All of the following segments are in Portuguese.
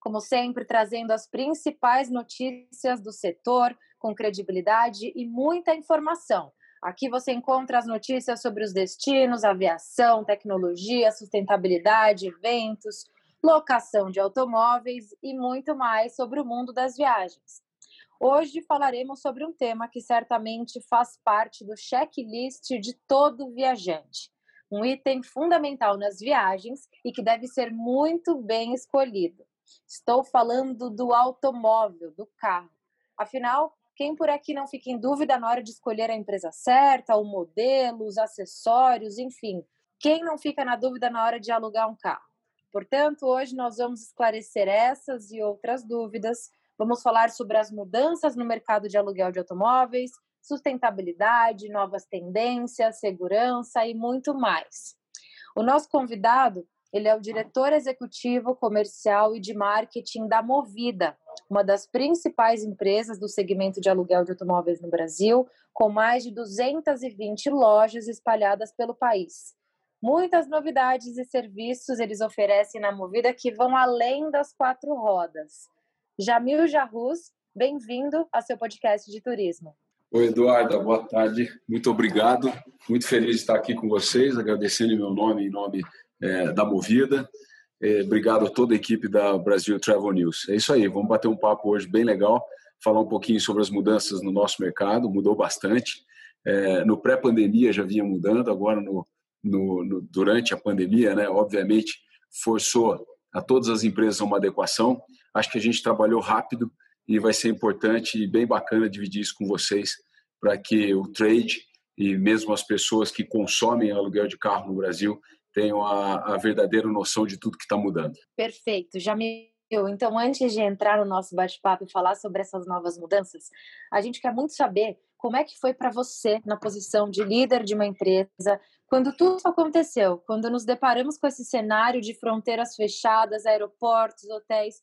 Como sempre, trazendo as principais notícias do setor com credibilidade e muita informação. Aqui você encontra as notícias sobre os destinos, aviação, tecnologia, sustentabilidade, eventos, locação de automóveis e muito mais sobre o mundo das viagens. Hoje falaremos sobre um tema que certamente faz parte do checklist de todo viajante um item fundamental nas viagens e que deve ser muito bem escolhido. Estou falando do automóvel, do carro. Afinal, quem por aqui não fica em dúvida na hora de escolher a empresa certa, o modelo, os acessórios, enfim, quem não fica na dúvida na hora de alugar um carro? Portanto, hoje nós vamos esclarecer essas e outras dúvidas. Vamos falar sobre as mudanças no mercado de aluguel de automóveis, sustentabilidade, novas tendências, segurança e muito mais. O nosso convidado, ele é o diretor executivo comercial e de marketing da Movida, uma das principais empresas do segmento de aluguel de automóveis no Brasil, com mais de 220 lojas espalhadas pelo país. Muitas novidades e serviços eles oferecem na Movida que vão além das quatro rodas. Jamil Jarrus, bem-vindo ao seu podcast de turismo. Oi, Eduardo, boa tarde. Muito obrigado. Muito feliz de estar aqui com vocês, agradecendo em meu nome, em nome é, da Movida. É, obrigado a toda a equipe da Brasil Travel News. É isso aí, vamos bater um papo hoje bem legal, falar um pouquinho sobre as mudanças no nosso mercado, mudou bastante. É, no pré-pandemia já vinha mudando, agora no, no, no, durante a pandemia, né, obviamente, forçou a todas as empresas uma adequação. Acho que a gente trabalhou rápido, e vai ser importante e bem bacana dividir isso com vocês para que o trade e mesmo as pessoas que consomem aluguel de carro no Brasil tenham a, a verdadeira noção de tudo que está mudando. Perfeito, Jamil. Então, antes de entrar no nosso bate-papo e falar sobre essas novas mudanças, a gente quer muito saber como é que foi para você na posição de líder de uma empresa, quando tudo aconteceu, quando nos deparamos com esse cenário de fronteiras fechadas, aeroportos, hotéis,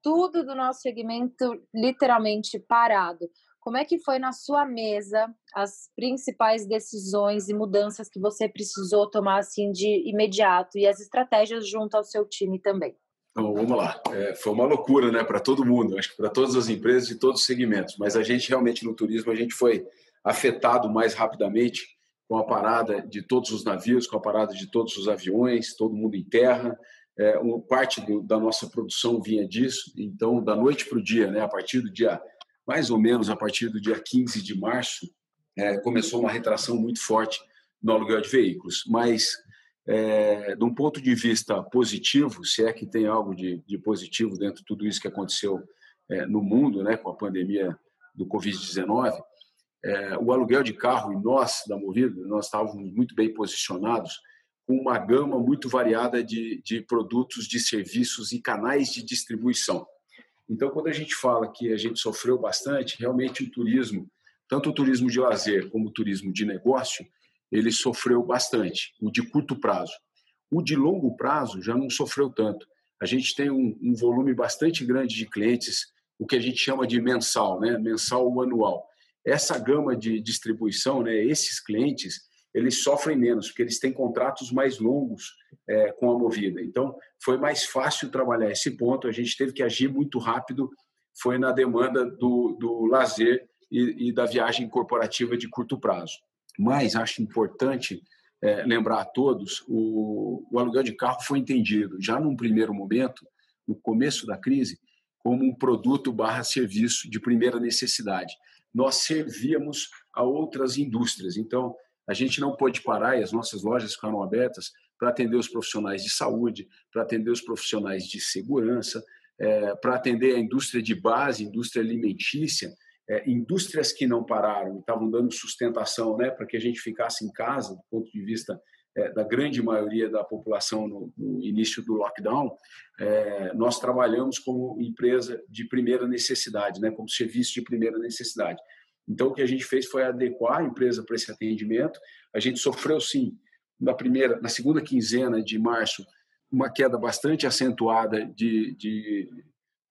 tudo do nosso segmento literalmente parado. Como é que foi na sua mesa as principais decisões e mudanças que você precisou tomar assim de imediato e as estratégias junto ao seu time também? Então, vamos lá. É, foi uma loucura, né, para todo mundo, acho que para todas as empresas e todos os segmentos. Mas a gente realmente no turismo a gente foi afetado mais rapidamente com a parada de todos os navios, com a parada de todos os aviões, todo mundo em terra, é, parte do, da nossa produção vinha disso. Então, da noite para o dia, né, a partir do dia, mais ou menos a partir do dia 15 de março, é, começou uma retração muito forte no aluguel de veículos. Mas, é, de um ponto de vista positivo, se é que tem algo de, de positivo dentro de tudo isso que aconteceu é, no mundo, né, com a pandemia do Covid-19, é, o aluguel de carro e nós da Movida, nós estávamos muito bem posicionados com uma gama muito variada de, de produtos, de serviços e canais de distribuição. Então, quando a gente fala que a gente sofreu bastante, realmente o turismo, tanto o turismo de lazer como o turismo de negócio, ele sofreu bastante, o de curto prazo. O de longo prazo já não sofreu tanto. A gente tem um, um volume bastante grande de clientes, o que a gente chama de mensal, né? mensal ou anual. Essa gama de distribuição, né? esses clientes, eles sofrem menos, porque eles têm contratos mais longos é, com a Movida. Então, foi mais fácil trabalhar esse ponto, a gente teve que agir muito rápido, foi na demanda do, do lazer e, e da viagem corporativa de curto prazo. Mas acho importante é, lembrar a todos, o, o aluguel de carro foi entendido, já num primeiro momento, no começo da crise, como um produto barra serviço de primeira necessidade. Nós servíamos a outras indústrias. Então, a gente não pôde parar e as nossas lojas ficaram abertas para atender os profissionais de saúde, para atender os profissionais de segurança, é, para atender a indústria de base, indústria alimentícia, é, indústrias que não pararam, estavam dando sustentação né, para que a gente ficasse em casa, do ponto de vista é, da grande maioria da população no, no início do lockdown, é, nós trabalhamos como empresa de primeira necessidade, né, como serviço de primeira necessidade. Então, o que a gente fez foi adequar a empresa para esse atendimento. A gente sofreu, sim, na primeira, na segunda quinzena de março, uma queda bastante acentuada de, de,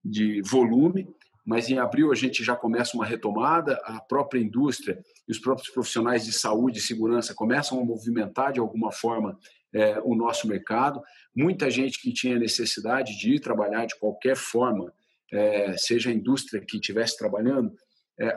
de volume, mas em abril a gente já começa uma retomada, a própria indústria e os próprios profissionais de saúde e segurança começam a movimentar de alguma forma é, o nosso mercado. Muita gente que tinha necessidade de ir trabalhar de qualquer forma, é, seja a indústria que estivesse trabalhando,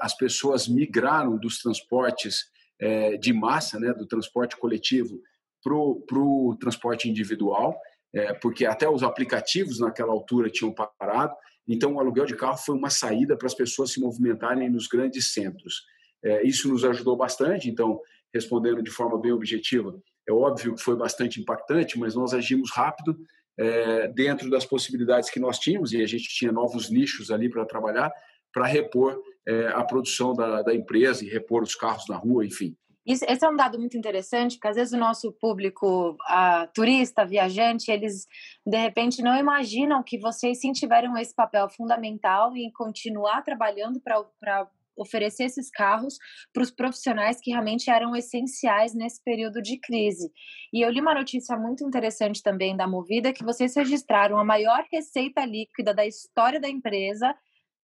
as pessoas migraram dos transportes é, de massa, né, do transporte coletivo, para o transporte individual, é, porque até os aplicativos naquela altura tinham parado. Então, o aluguel de carro foi uma saída para as pessoas se movimentarem nos grandes centros. É, isso nos ajudou bastante. Então, respondendo de forma bem objetiva, é óbvio que foi bastante impactante, mas nós agimos rápido é, dentro das possibilidades que nós tínhamos e a gente tinha novos nichos ali para trabalhar para repor é, a produção da, da, empresa e repor os carros na rua, enfim. Isso, esse é um dado muito interessante, porque às vezes o nosso público a, turista, viajante, eles de repente não imaginam que vocês sim tiveram esse papel fundamental em continuar trabalhando para oferecer esses carros para os profissionais que realmente eram essenciais nesse período de crise. E eu li uma notícia muito interessante também da Movida que vocês registraram a maior receita líquida da história da empresa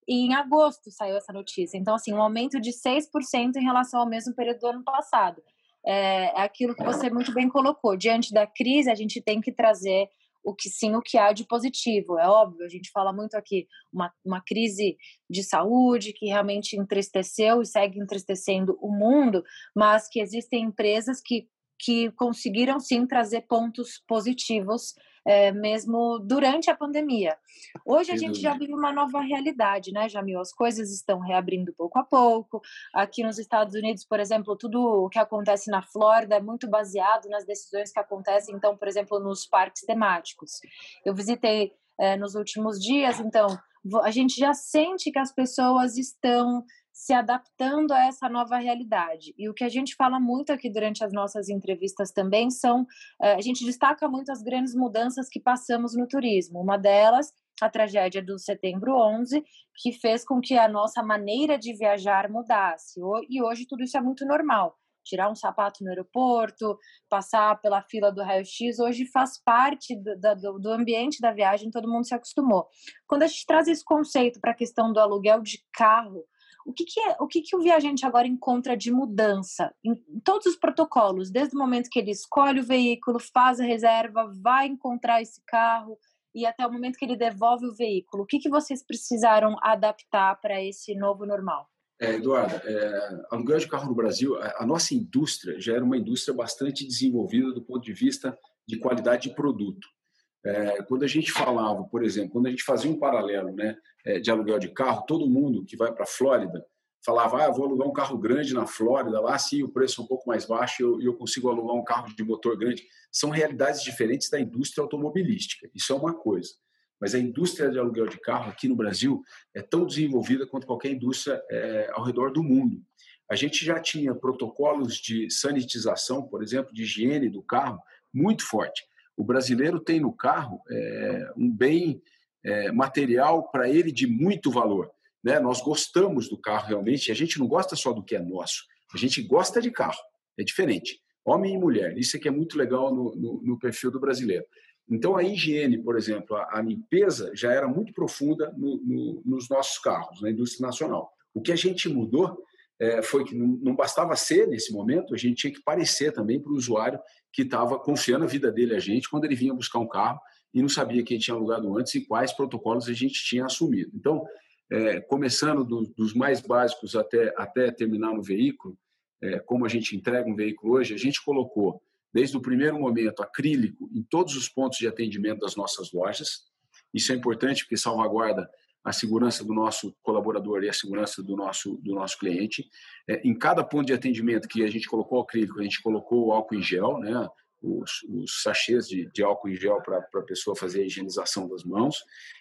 e em agosto saiu essa notícia. Então, assim, um aumento de 6% em relação ao mesmo período do ano passado. É, é aquilo que você muito bem colocou. Diante da crise, a gente tem que trazer o que sim, o que há de positivo. É óbvio, a gente fala muito aqui, uma, uma crise de saúde que realmente entristeceu e segue entristecendo o mundo, mas que existem empresas que, que conseguiram sim trazer pontos positivos é, mesmo durante a pandemia. Hoje a gente já vive uma nova realidade, né, Jamil? As coisas estão reabrindo pouco a pouco. Aqui nos Estados Unidos, por exemplo, tudo o que acontece na Flórida é muito baseado nas decisões que acontecem, então, por exemplo, nos parques temáticos. Eu visitei é, nos últimos dias, então a gente já sente que as pessoas estão se adaptando a essa nova realidade. E o que a gente fala muito aqui durante as nossas entrevistas também são, eh, a gente destaca muito as grandes mudanças que passamos no turismo. Uma delas, a tragédia do setembro 11, que fez com que a nossa maneira de viajar mudasse. E hoje tudo isso é muito normal. Tirar um sapato no aeroporto, passar pela fila do raio-x, hoje faz parte do, do, do ambiente da viagem, todo mundo se acostumou. Quando a gente traz esse conceito para a questão do aluguel de carro, o que, que, é, o, que, que o viajante agora encontra de mudança em, todos os protocolos, desde o momento que ele escolhe o veículo, faz a reserva, vai encontrar esse carro e até o momento que ele devolve o veículo? O que, que vocês precisaram adaptar para esse novo normal? É, Eduardo, é, aluguel de carro no Brasil, a, a, nossa indústria já era uma indústria bastante desenvolvida do ponto de vista de qualidade de produto. É, quando a gente falava, por exemplo, quando a gente fazia um paralelo né, é, de aluguel de carro, todo mundo que vai para a Flórida falava, ah, vou alugar um carro grande na Flórida, lá sim o preço é um pouco mais baixo e eu, eu consigo alugar um carro de motor grande. São realidades diferentes da indústria automobilística, isso é uma coisa. Mas a indústria de aluguel de carro aqui no Brasil é tão desenvolvida quanto qualquer indústria é, ao redor do mundo. A gente já tinha protocolos de sanitização, por exemplo, de higiene do carro, muito forte o brasileiro tem no carro é, um bem é, material para ele de muito valor. Né? Nós gostamos do carro realmente, a gente não gosta só do que é nosso, a gente gosta de carro, é diferente. Homem e mulher, isso é que é muito legal no, no, no perfil do brasileiro. Então, a higiene, por exemplo, a, a limpeza já era muito profunda no, nos nossos carros, na indústria nacional. O que a gente mudou é, foi que não, bastava ser nesse momento, a gente tinha que parecer também para o usuário que estava confiando a vida dele a gente quando ele vinha buscar um carro e não sabia quem tinha alugado antes e quais protocolos a gente tinha assumido. Então, é, começando do, dos mais básicos até, até terminar no veículo, é, como a gente entrega um veículo hoje, a gente colocou, desde o primeiro momento, acrílico em todos os pontos de atendimento das nossas lojas. Isso é importante porque salvaguarda a segurança do nosso colaborador e a segurança do nosso, do nosso cliente. É, em cada ponto de atendimento que a gente colocou acrílico, a gente colocou o álcool em gel, né? os, os sachês de, de, álcool em gel para a pessoa fazer a higienização das mãos.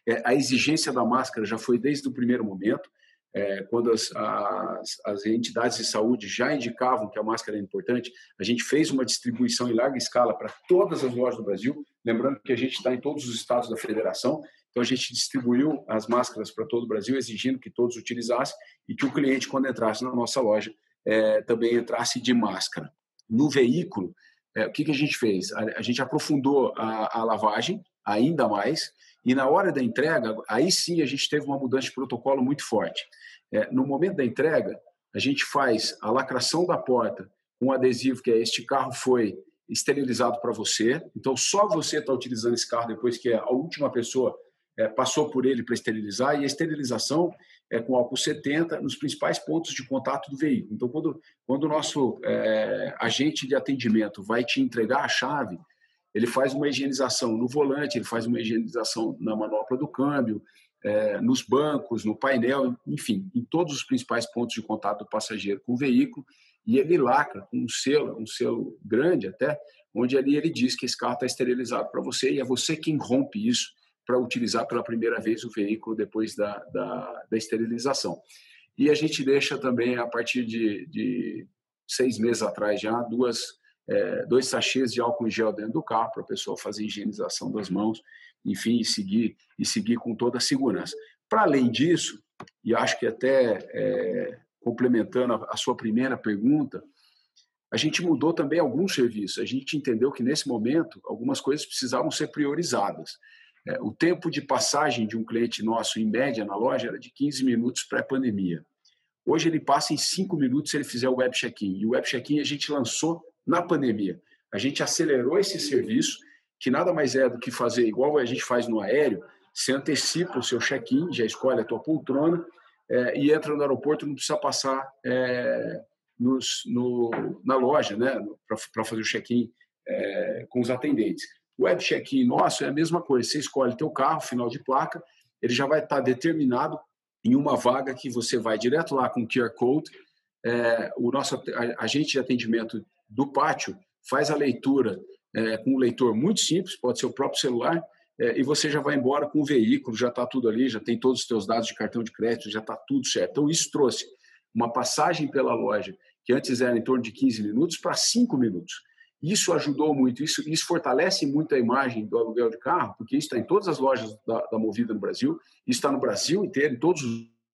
É, a exigência da máscara já foi desde o primeiro momento. é, quando as, as, as, entidades de saúde já indicavam que a máscara é importante, a gente fez uma distribuição em larga escala para todas as lojas do Brasil, lembrando que a gente está em todos os estados da federação, então a gente distribuiu as máscaras para todo o Brasil, exigindo que todos utilizassem e que o cliente, quando entrasse na nossa loja, é, também entrasse de máscara. No veículo, é, o que, que a gente fez? A, a gente aprofundou a, a lavagem ainda mais, e na hora da entrega, aí sim a gente teve uma mudança de protocolo muito forte. É, no momento da entrega, a gente faz a lacração da porta com um adesivo que é este carro foi esterilizado para você. Então só você está utilizando esse carro depois que a última pessoa é, passou por ele para esterilizar. E a esterilização é com álcool 70 nos principais pontos de contato do veículo. Então quando quando o nosso é, agente de atendimento vai te entregar a chave ele faz uma higienização no volante, ele faz uma higienização na manopla do câmbio, é, nos bancos, no painel, enfim, em todos os principais pontos de contato do passageiro com o veículo, e ele lacra com um selo, um selo grande até, onde ali ele diz que esse carro está esterilizado para você e é você quem rompe isso para utilizar pela primeira vez o veículo depois da, da, da esterilização. E a gente deixa também, a partir de, de seis meses atrás já, duas é, dois sachês de álcool em gel dentro do carro para a pessoa fazer higienização das mãos, enfim, e seguir, e seguir com toda a segurança. Para além disso, e acho que até é, complementando a, a sua primeira pergunta, a gente mudou também alguns serviços. A gente entendeu que nesse momento algumas coisas precisavam ser priorizadas. É, o tempo de passagem de um cliente nosso, em média, na loja, era de 15 minutos pré-pandemia. Hoje ele passa em 5 minutos se ele fizer o web check-in. E o web check-in a gente lançou na pandemia. A gente acelerou esse serviço, que nada mais é do que fazer igual a gente faz no aéreo, você antecipa o seu check-in, já escolhe a tua poltrona é, e entra no aeroporto, não precisa passar é, nos, no, na loja né, para fazer o check-in é, com os atendentes. O web check-in nosso é a mesma coisa, você escolhe teu carro, final de placa, ele já vai estar determinado em uma vaga que você vai direto lá com o QR Code, é, o nosso agente de atendimento do pátio faz a leitura é, com um leitor muito simples, pode ser o próprio celular, é, e você já vai embora com o veículo, já está tudo ali, já tem todos os teus dados de cartão de crédito, já está tudo certo. Então, isso trouxe uma passagem pela loja, que antes era em torno de 15 minutos, para 5 minutos. Isso ajudou muito, isso, isso fortalece muito a imagem do aluguel de carro, porque isso está em todas as lojas da, da Movida no Brasil, está no Brasil inteiro, em todos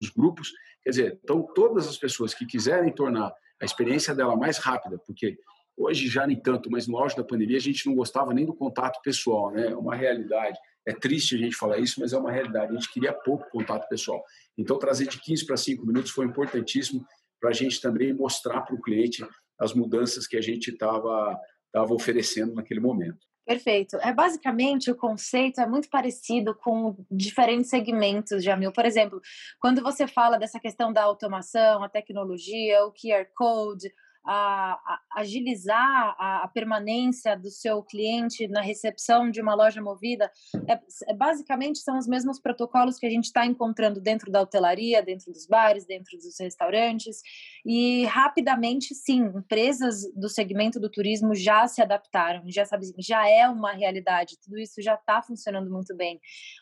os grupos. Quer dizer, então, todas as pessoas que quiserem tornar a experiência dela mais rápida, porque hoje já nem tanto, mas no auge da pandemia a gente não gostava nem do contato pessoal, né? É uma realidade. É triste a gente falar isso, mas é uma realidade. A gente queria pouco contato pessoal. Então, trazer de 15 para 5 minutos foi importantíssimo para a gente também mostrar para o cliente as mudanças que a gente estava tava oferecendo naquele momento. Perfeito. É basicamente o conceito é muito parecido com diferentes segmentos, Jamil. Por exemplo, quando você fala dessa questão da automação, a tecnologia, o QR Code, a, a agilizar a, a, permanência do seu cliente na recepção de uma loja movida, é, é basicamente são os mesmos protocolos que a gente está encontrando dentro da hotelaria, dentro dos bares, dentro dos restaurantes, e rapidamente, sim, empresas do segmento do turismo já se adaptaram, já sabe, já é uma realidade, tudo isso já está funcionando muito bem.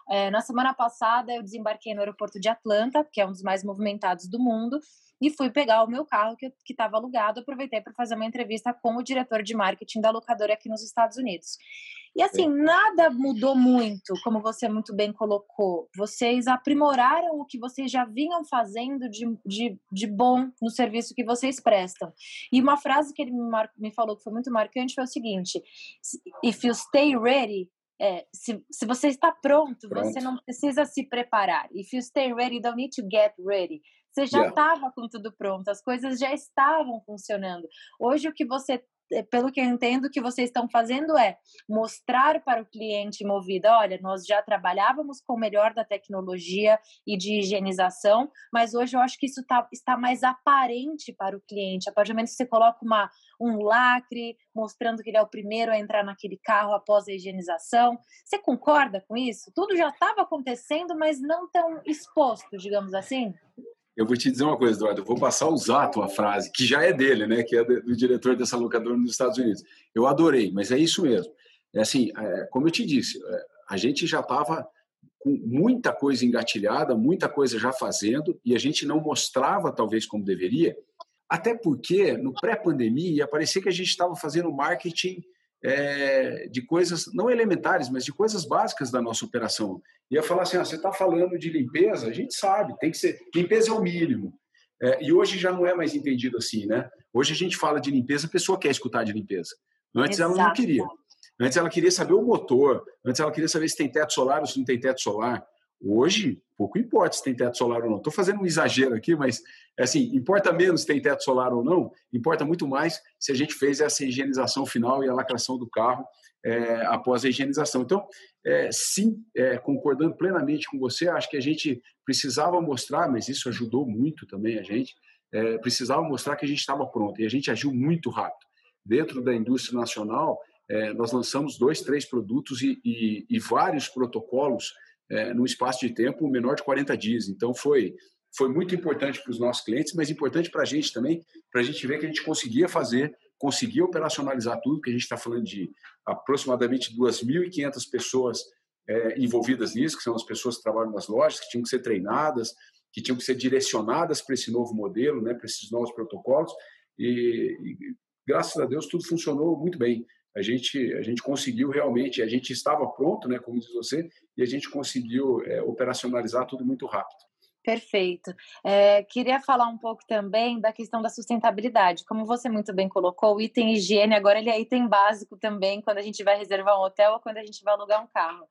É, na semana passada, eu desembarquei no aeroporto de Atlanta, que é um dos mais movimentados do mundo, e fui pegar o meu carro que estava alugado. Aproveitei para fazer uma entrevista com o diretor de marketing da locadora aqui nos Estados Unidos. E assim, nada mudou muito, como você muito bem colocou. Vocês aprimoraram o que vocês já vinham fazendo de, de, de bom no serviço que vocês prestam. E uma frase que ele me, mar, me falou que foi muito marcante foi o seguinte: If you stay ready, é, se, se você está pronto, pronto, você não precisa se preparar. If you stay ready, you don't need to get ready. Você já estava yeah. com tudo pronto, as coisas já estavam funcionando. Hoje, o que você é, pelo que eu entendo, o que vocês estão fazendo é mostrar para o cliente movida, olha, nós já trabalhávamos com o melhor da tecnologia e de higienização, mas hoje eu acho que isso tá, está mais aparente para o cliente. A partir do momento que você coloca uma, um lacre mostrando que ele é o primeiro a entrar naquele carro após a higienização, você concorda com isso? Tudo já estava acontecendo, mas não tão exposto, digamos assim? Eu vou te dizer uma coisa, Eduardo. Eu vou passar a usar a tua frase, que já é dele, né? Que é do diretor dessa locadora nos Estados Unidos. Eu adorei, mas é isso mesmo. É assim, é, como eu te disse, é, a gente já estava com muita coisa engatilhada, muita coisa já fazendo, e a gente não mostrava talvez como deveria, até porque no pré-pandemia ia parecer que a gente estava fazendo marketing é, de coisas não elementares, mas de coisas básicas da nossa operação. Ia falar assim: ah, você está falando de limpeza? A gente sabe, tem que ser. Limpeza é o mínimo. É, e hoje já não é mais entendido assim, né? Hoje a gente fala de limpeza, a pessoa quer escutar de limpeza. Antes Exato. ela não queria. Antes ela queria saber o motor, antes ela queria saber se tem teto solar ou se não tem teto solar. Hoje, pouco importa se tem teto solar ou não. Estou fazendo um exagero aqui, mas assim, importa menos se tem teto solar ou não, importa muito mais se a gente fez essa higienização final e a lacração do carro é, após a higienização. Então, é, sim, é, concordando plenamente com você, acho que a gente precisava mostrar, mas isso ajudou muito também a gente, é, precisava mostrar que a gente estava pronto e a gente agiu muito rápido. Dentro da indústria nacional, é, nós lançamos dois, três produtos e, e, e vários protocolos é, num espaço de tempo menor de 40 dias. Então, foi, foi muito importante para os nossos clientes, mas importante para a gente também, para a gente ver que a gente conseguia fazer, conseguia operacionalizar tudo, que a gente está falando de aproximadamente 2.500 pessoas é, envolvidas nisso, que são as pessoas que trabalham nas lojas, que tinham que ser treinadas, que tinham que ser direcionadas para esse novo modelo, né, para esses novos protocolos, e, e graças a Deus tudo funcionou muito bem a gente, a gente conseguiu realmente, a gente estava pronto, né, como diz você, e a gente conseguiu é, operacionalizar tudo muito rápido. Perfeito. É, queria falar um pouco também da questão da sustentabilidade. Como você muito bem colocou, o item higiene agora ele é item básico também quando a gente vai reservar um hotel ou quando a gente vai alugar um carro.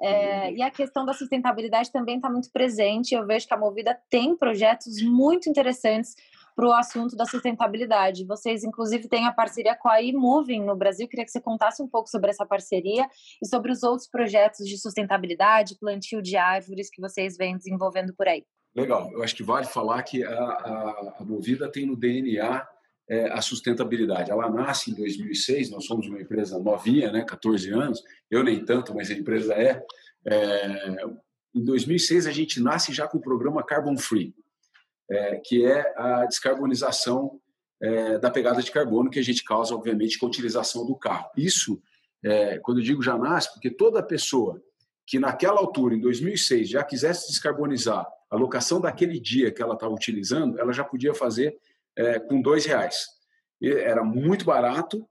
É, uhum. e a questão da sustentabilidade também está muito presente. Eu vejo que a Movida tem projetos muito interessantes para o assunto da sustentabilidade. Vocês, inclusive, têm a parceria com a eMoving no Brasil. Queria que você contasse um pouco sobre essa parceria e sobre os outros projetos de sustentabilidade, plantio de árvores que vocês vêm desenvolvendo por aí. Legal. Eu acho que vale falar que a, a, a Movida tem no DNA é, a sustentabilidade. Ela nasce em 2006, nós somos uma empresa novinha, né, 14 anos, eu nem tanto, mas a empresa é. é em 2006, a gente nasce já com o programa Carbon Free é, que é a descarbonização é, da pegada de carbono que a gente causa, obviamente, com a utilização do carro. Isso, é, quando eu digo já nasce, porque toda pessoa que naquela altura, em 2006, já quisesse descarbonizar a locação daquele dia que ela estava utilizando, ela já podia fazer é, com dois reais. E era muito barato,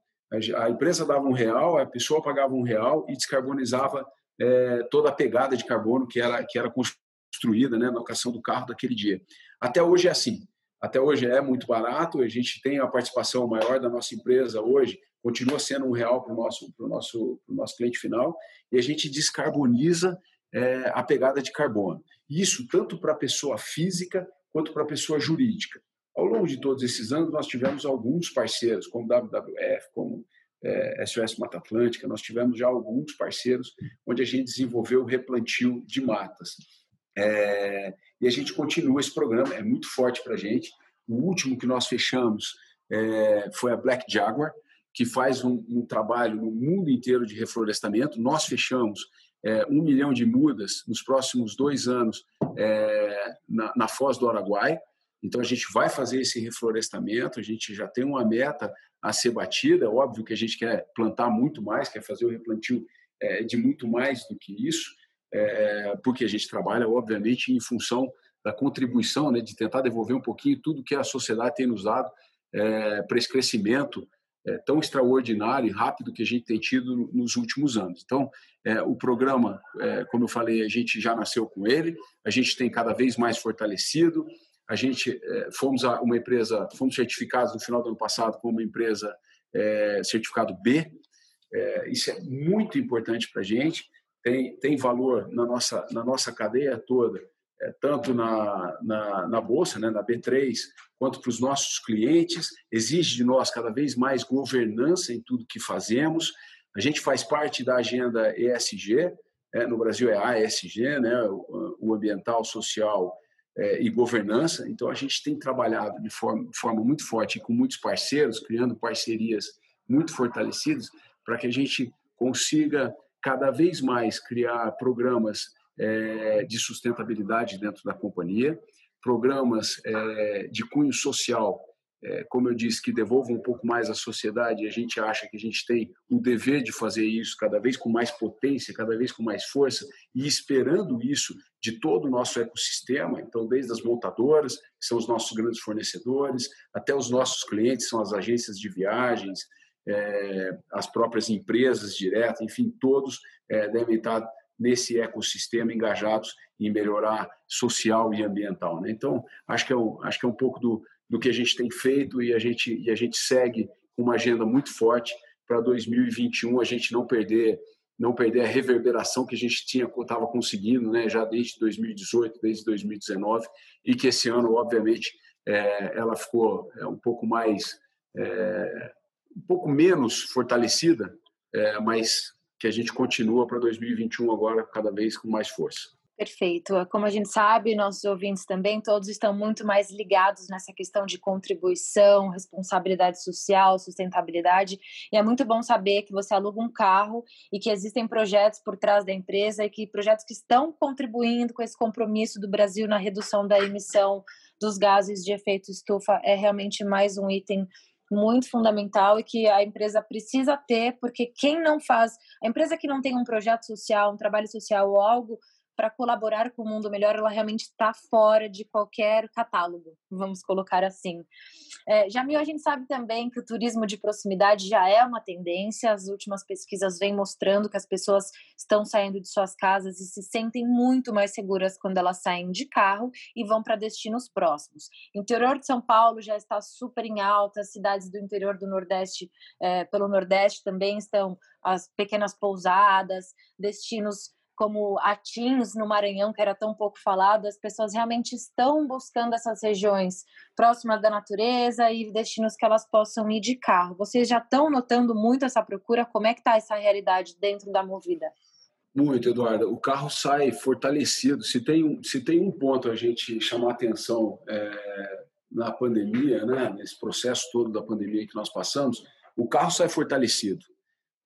a empresa dava um real, a pessoa pagava um real e descarbonizava é, toda a pegada de carbono que era, que era construída né, na locação do carro daquele dia. Até hoje é assim. Até hoje é muito barato, a gente tem a participação maior da nossa empresa hoje, continua sendo um real para o nosso, nosso, nosso cliente final, e a gente descarboniza é, a pegada de carbono. Isso tanto para a pessoa física quanto para a pessoa jurídica. Ao longo de todos esses anos, nós tivemos alguns parceiros, como WWF, como é, SOS Mata Atlântica, nós tivemos já alguns parceiros onde a gente desenvolveu o replantio de matas. É, e a gente continua esse programa, é muito forte para a gente. O último que nós fechamos é, foi a Black Jaguar, que faz um, um, trabalho no mundo inteiro de reflorestamento. Nós fechamos é, um milhão de mudas nos próximos dois anos é, na, na Foz do Araguaia. Então a gente vai fazer esse reflorestamento, a gente já tem uma meta a ser batida. Óbvio que a gente quer plantar muito mais, quer fazer o replantio é, de muito mais do que isso é, porque a gente trabalha, obviamente, em função da contribuição, né, de tentar devolver um pouquinho tudo que a sociedade tem nos dado é, para esse crescimento é, tão extraordinário e rápido que a gente tem tido nos últimos anos. Então, é, o programa, é, como eu falei, a gente já nasceu com ele, a gente tem cada vez mais fortalecido, a gente é, fomos a uma empresa, fomos certificados no final do ano passado como uma empresa certificado B, isso é muito importante para a gente tem, tem valor na nossa, na nossa cadeia toda, é, tanto na, na, na, Bolsa, né, na B3, quanto para os nossos clientes. Exige de nós cada vez mais governança em tudo que fazemos. A gente faz parte da agenda ESG, é, no Brasil é ASG, né, o, o ambiental, social é, e governança. Então, a gente tem trabalhado de forma, forma muito forte com muitos parceiros, criando parcerias muito fortalecidas, para que a gente consiga cada vez mais criar programas é, de sustentabilidade dentro da companhia, programas é, de cunho social é, como eu disse, que devolvam um pouco mais à sociedade, e a gente acha que a gente tem o dever de fazer isso cada vez com mais potência, cada vez com mais força, e esperando isso de todo o nosso ecossistema, então, desde as montadoras, que são os nossos grandes fornecedores, até os nossos clientes, são as agências de viagens, é, as próprias empresas diretas, enfim, todos é, devem estar nesse ecossistema engajados em melhorar social e ambiental. Né? Então, acho que, é um, acho que é um pouco do, do que a gente tem feito e a gente, e a gente segue com uma agenda muito forte para 2021 a gente não perder não perder a reverberação que a gente tinha estava conseguindo né já desde 2018 desde 2019 e que esse ano obviamente é, ela ficou é, um pouco mais é, um pouco menos fortalecida é, mas que a gente continua para 2021 agora cada vez com mais força Perfeito. Como a gente sabe, nossos ouvintes também, todos estão muito mais ligados nessa questão de contribuição, responsabilidade social, sustentabilidade. E é muito bom saber que você aluga um carro e que existem projetos por trás da empresa e que projetos que estão contribuindo com esse compromisso do Brasil na redução da emissão dos gases de efeito estufa é realmente mais um item muito fundamental e que a empresa precisa ter, porque quem não faz, a empresa que não tem um projeto social, um trabalho social ou algo para colaborar com o mundo melhor, ela realmente está fora de qualquer catálogo, vamos colocar assim. É, Jamil, a gente sabe também que o turismo de proximidade já é uma tendência, as últimas pesquisas vêm mostrando que as pessoas estão saindo de suas casas e se sentem muito mais seguras quando elas saem de carro e vão para destinos próximos. Interior de São Paulo já está super em alta, cidades do interior do Nordeste, é, pelo Nordeste também estão as pequenas pousadas, destinos como Atins, no Maranhão, que era tão pouco falado, as pessoas realmente estão buscando essas regiões próximas da natureza e destinos que elas possam ir de carro. Vocês já estão notando muito essa procura? Como é que está essa realidade dentro da Movida? Muito, Eduardo. O carro sai fortalecido. Se tem um, se tem um ponto a gente chamar atenção é, na pandemia, né, nesse processo todo da pandemia que nós passamos, o carro sai fortalecido,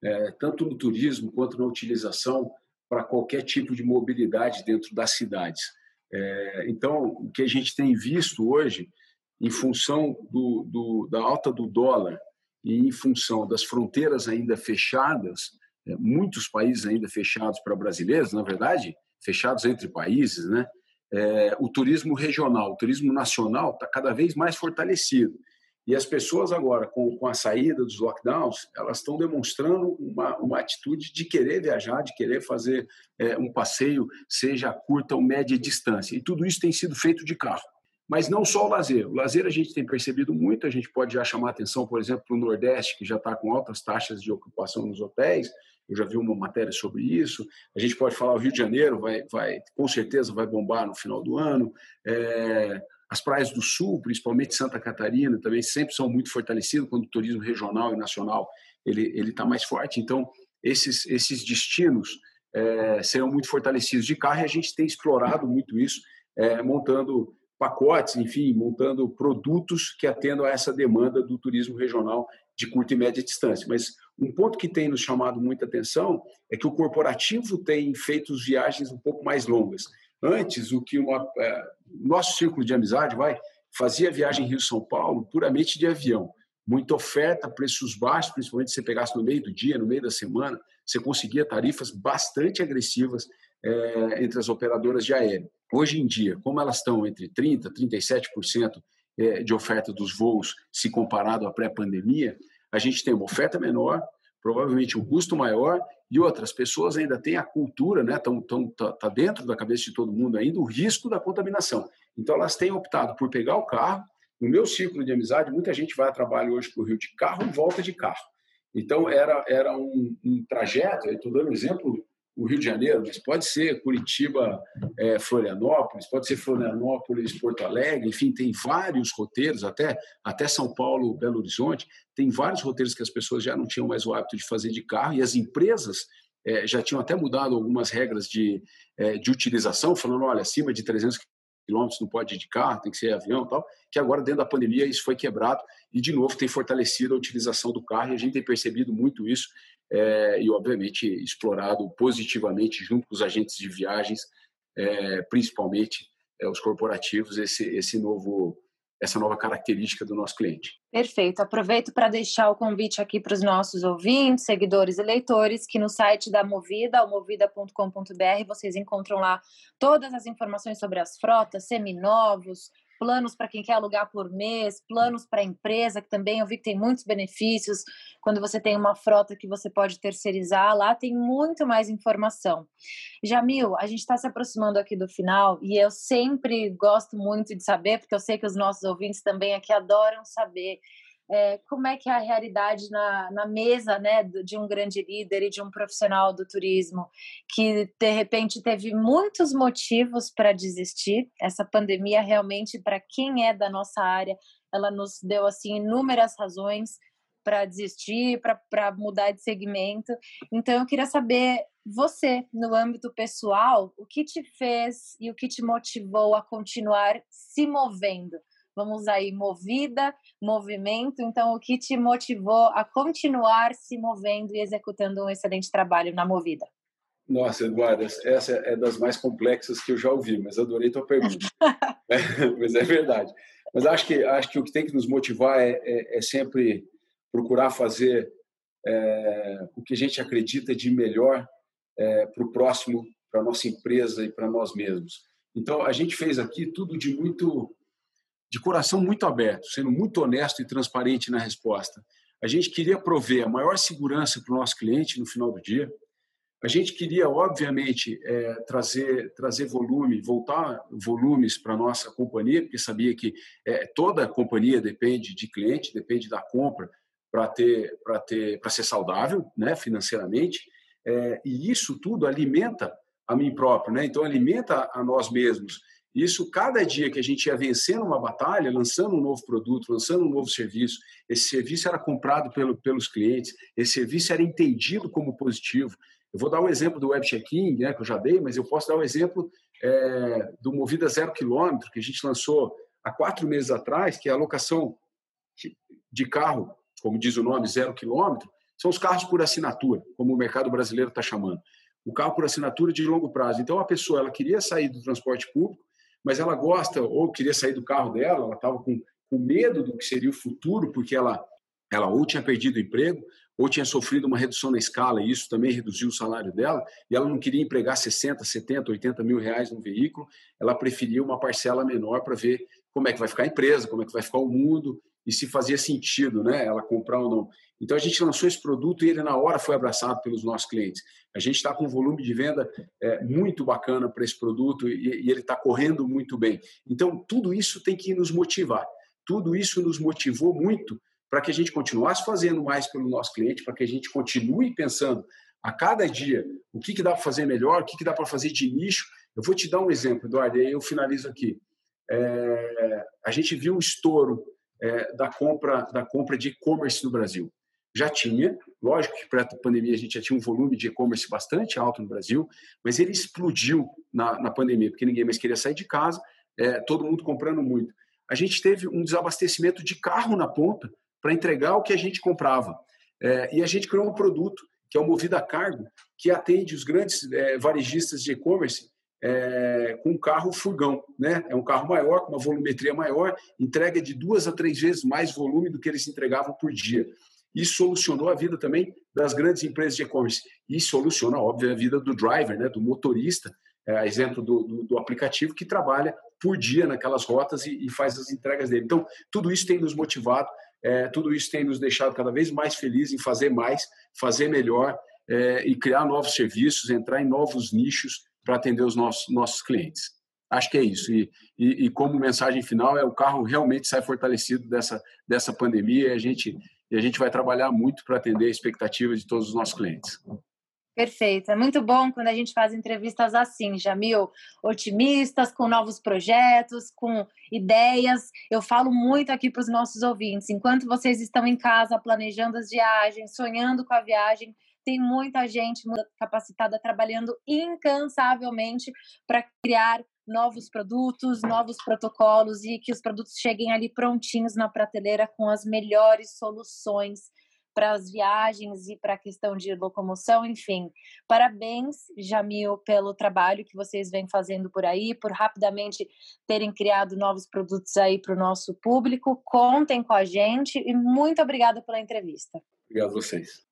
é, tanto no turismo quanto na utilização para qualquer tipo de mobilidade dentro das cidades. É, então, o que a gente tem visto hoje, em função do, do, da alta do dólar e em função das fronteiras ainda fechadas, é, muitos países ainda fechados para brasileiros, na verdade, fechados entre países, né? É, o turismo regional, o turismo nacional está cada vez mais fortalecido. E as pessoas agora, com, com a saída dos lockdowns, elas estão demonstrando uma, uma atitude de querer viajar, de querer fazer é, um passeio, seja curta ou média distância. E tudo isso tem sido feito de carro. Mas não só o lazer. O lazer a gente tem percebido muito, a gente pode já chamar atenção, por exemplo, para o Nordeste, que já está com altas taxas de ocupação nos hotéis, eu já vi uma matéria sobre isso. A gente pode falar o Rio de Janeiro vai, vai com certeza vai bombar no final do ano. É, as praias do sul, principalmente Santa Catarina, também sempre são muito fortalecidas quando o turismo regional e nacional ele ele está mais forte. Então esses esses destinos é, serão muito fortalecidos de carro e a gente tem explorado muito isso, é, montando pacotes, enfim, montando produtos que atendam a essa demanda do turismo regional de curta e média distância. Mas um ponto que tem nos chamado muita atenção é que o corporativo tem feito viagens um pouco mais longas. Antes, o que uma, é, nosso círculo de amizade vai fazia viagem Rio-São Paulo puramente de avião. Muita oferta, preços baixos, principalmente se você pegasse no meio do dia, no meio da semana, você conseguia tarifas bastante agressivas é, entre as operadoras de aéreo. Hoje em dia, como elas estão entre 30% e 37% é, de oferta dos voos, se comparado à pré-pandemia, a gente tem uma oferta menor, provavelmente um custo maior e outras pessoas ainda têm a cultura, né? Tão, tão, tá, tá dentro da cabeça de todo mundo ainda o risco da contaminação. Então elas têm optado por pegar o carro. No meu círculo de amizade, muita gente vai a trabalho hoje para o Rio de carro e volta de carro. Então era era um, um trajeto. Estou dando um exemplo o Rio de Janeiro, mas pode ser Curitiba, é, Florianópolis, pode ser Florianópolis, Porto Alegre, enfim, tem vários roteiros, até, até São Paulo, Belo Horizonte, tem vários roteiros que as pessoas já não tinham mais o hábito de fazer de carro e as empresas é, já tinham até mudado algumas regras de, é, de utilização, falando, olha, acima de 300 quilômetros não pode ir de carro, tem que ser avião e tal, que agora dentro da pandemia isso foi quebrado e de novo tem fortalecido a utilização do carro e a gente tem percebido muito isso é, e, obviamente, explorado positivamente junto com os agentes de viagens, é, principalmente é, os corporativos, esse, esse novo essa nova característica do nosso cliente. Perfeito. Aproveito para deixar o convite aqui para os nossos ouvintes, seguidores e leitores, que no site da Movida, movida.com.br, vocês encontram lá todas as informações sobre as frotas, seminovos, planos para quem quer alugar por mês, planos para a empresa, que também eu vi que tem muitos benefícios quando você tem uma frota que você pode terceirizar, lá tem muito mais informação. Jamil, a gente está se aproximando aqui do final e eu sempre gosto muito de saber, porque eu sei que os nossos ouvintes também aqui adoram saber é, como é que é a realidade na, na mesa né, de um grande líder e de um profissional do turismo que de repente teve muitos motivos para desistir. Essa pandemia realmente, para quem é da nossa área, ela nos deu assim inúmeras razões para desistir, para mudar de segmento. Então eu queria saber você, no âmbito pessoal, o que te fez e o que te motivou a continuar se movendo? Vamos aí, movida, movimento. Então, o que te motivou a continuar se movendo e executando um excelente trabalho na Movida? Nossa, Eduardo, essa é das mais complexas que eu já ouvi, mas adorei tua pergunta. é, mas é verdade. Mas acho que acho que o que tem que nos motivar é, é, é sempre procurar fazer é, o que a gente acredita de melhor é, para o próximo, para a nossa empresa e para nós mesmos. Então, a gente fez aqui tudo de muito de coração muito aberto, sendo muito honesto e transparente na resposta. A gente queria prover a maior segurança para o nosso cliente no final do dia. A gente queria, obviamente, é, trazer, trazer volume, voltar volumes para a nossa companhia, porque sabia que é, toda companhia depende de cliente, depende da compra para ter, para ter, para ser saudável, né, financeiramente. É, e isso tudo alimenta a mim próprio, né? Então alimenta a nós mesmos. Isso, cada dia que a gente ia vencendo uma batalha, lançando um novo produto, lançando um novo serviço, esse serviço era comprado pelo, pelos clientes, esse serviço era entendido como positivo. Eu vou dar o um exemplo do web check-in, né, que eu já dei, mas eu posso dar o um exemplo é, do Movida Zero Quilômetro, que a gente lançou há quatro meses atrás, que é a locação de carro, como diz o nome, zero quilômetro, são os carros por assinatura, como o mercado brasileiro está chamando. O carro por assinatura de longo prazo. Então, a pessoa ela queria sair do transporte público, mas ela gosta ou queria sair do carro dela, ela estava com, com medo do que seria o futuro, porque ela, ela ou tinha perdido o emprego, ou tinha sofrido uma redução na escala, e isso também reduziu o salário dela, e ela não queria empregar 60, 70, 80 mil reais no veículo, ela preferia uma parcela menor para ver como é que vai ficar a empresa, como é que vai ficar o mundo, e se fazia sentido né, ela comprar ou não. Então a gente lançou esse produto e ele na hora foi abraçado pelos nossos clientes. A gente está com um volume de venda é, muito bacana para esse produto e, e ele está correndo muito bem. Então tudo isso tem que nos motivar. Tudo isso nos motivou muito para que a gente continuasse fazendo mais pelo nosso cliente, para que a gente continue pensando a cada dia o que, que dá para fazer melhor, o que, que dá para fazer de nicho. Eu vou te dar um exemplo, Eduardo, e aí eu finalizo aqui. É, a gente viu um estouro é, da compra da compra de e-commerce no Brasil. Já tinha, lógico que para a pandemia a gente já tinha um volume de e-commerce bastante alto no Brasil, mas ele explodiu na, na pandemia, porque ninguém mais queria sair de casa, é, todo mundo comprando muito. A gente teve um desabastecimento de carro na ponta para entregar o que a gente comprava. É, e a gente criou um produto, que é o Movida Cargo, que atende os grandes é, varejistas de e-commerce é, com um carro furgão, né? É um carro maior, com uma volumetria maior, entrega de duas a três vezes mais volume do que eles entregavam por dia. Isso solucionou a vida também das grandes empresas de e-commerce. E soluciona, óbvio, a vida do driver, né? do motorista, é, exemplo do, do, do, aplicativo que trabalha por dia naquelas rotas e, e, faz as entregas dele. Então, tudo isso tem nos motivado, é, tudo isso tem nos deixado cada vez mais felizes em fazer mais, fazer melhor é, e criar novos serviços, entrar em novos nichos para atender os nossos, nossos clientes. Acho que é isso. E, e, e, como mensagem final, é o carro realmente sai fortalecido dessa, dessa pandemia e a, gente, e a gente vai trabalhar muito para atender a expectativa de todos os nossos clientes. Perfeito. É muito bom quando a gente faz entrevistas assim, Jamil, otimistas, com novos projetos, com ideias. Eu falo muito aqui para os nossos ouvintes. Enquanto vocês estão em casa planejando as viagens, sonhando com a viagem, tem muita gente capacitada trabalhando incansavelmente para criar novos produtos, novos protocolos e que os produtos cheguem ali prontinhos na prateleira com as melhores soluções para as viagens e para a questão de locomoção, enfim. Parabéns, Jamil, pelo trabalho que vocês vêm fazendo por aí, por rapidamente terem criado novos produtos aí para o nosso público. Contem com a gente e muito obrigada pela entrevista. Obrigado a vocês.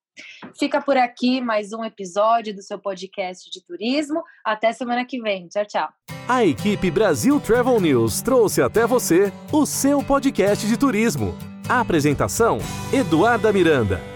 Fica por aqui mais um episódio do seu podcast de turismo. Até semana que vem. Tchau, tchau. A equipe Brasil Travel News trouxe até você o seu podcast de turismo. A apresentação: Eduarda Miranda.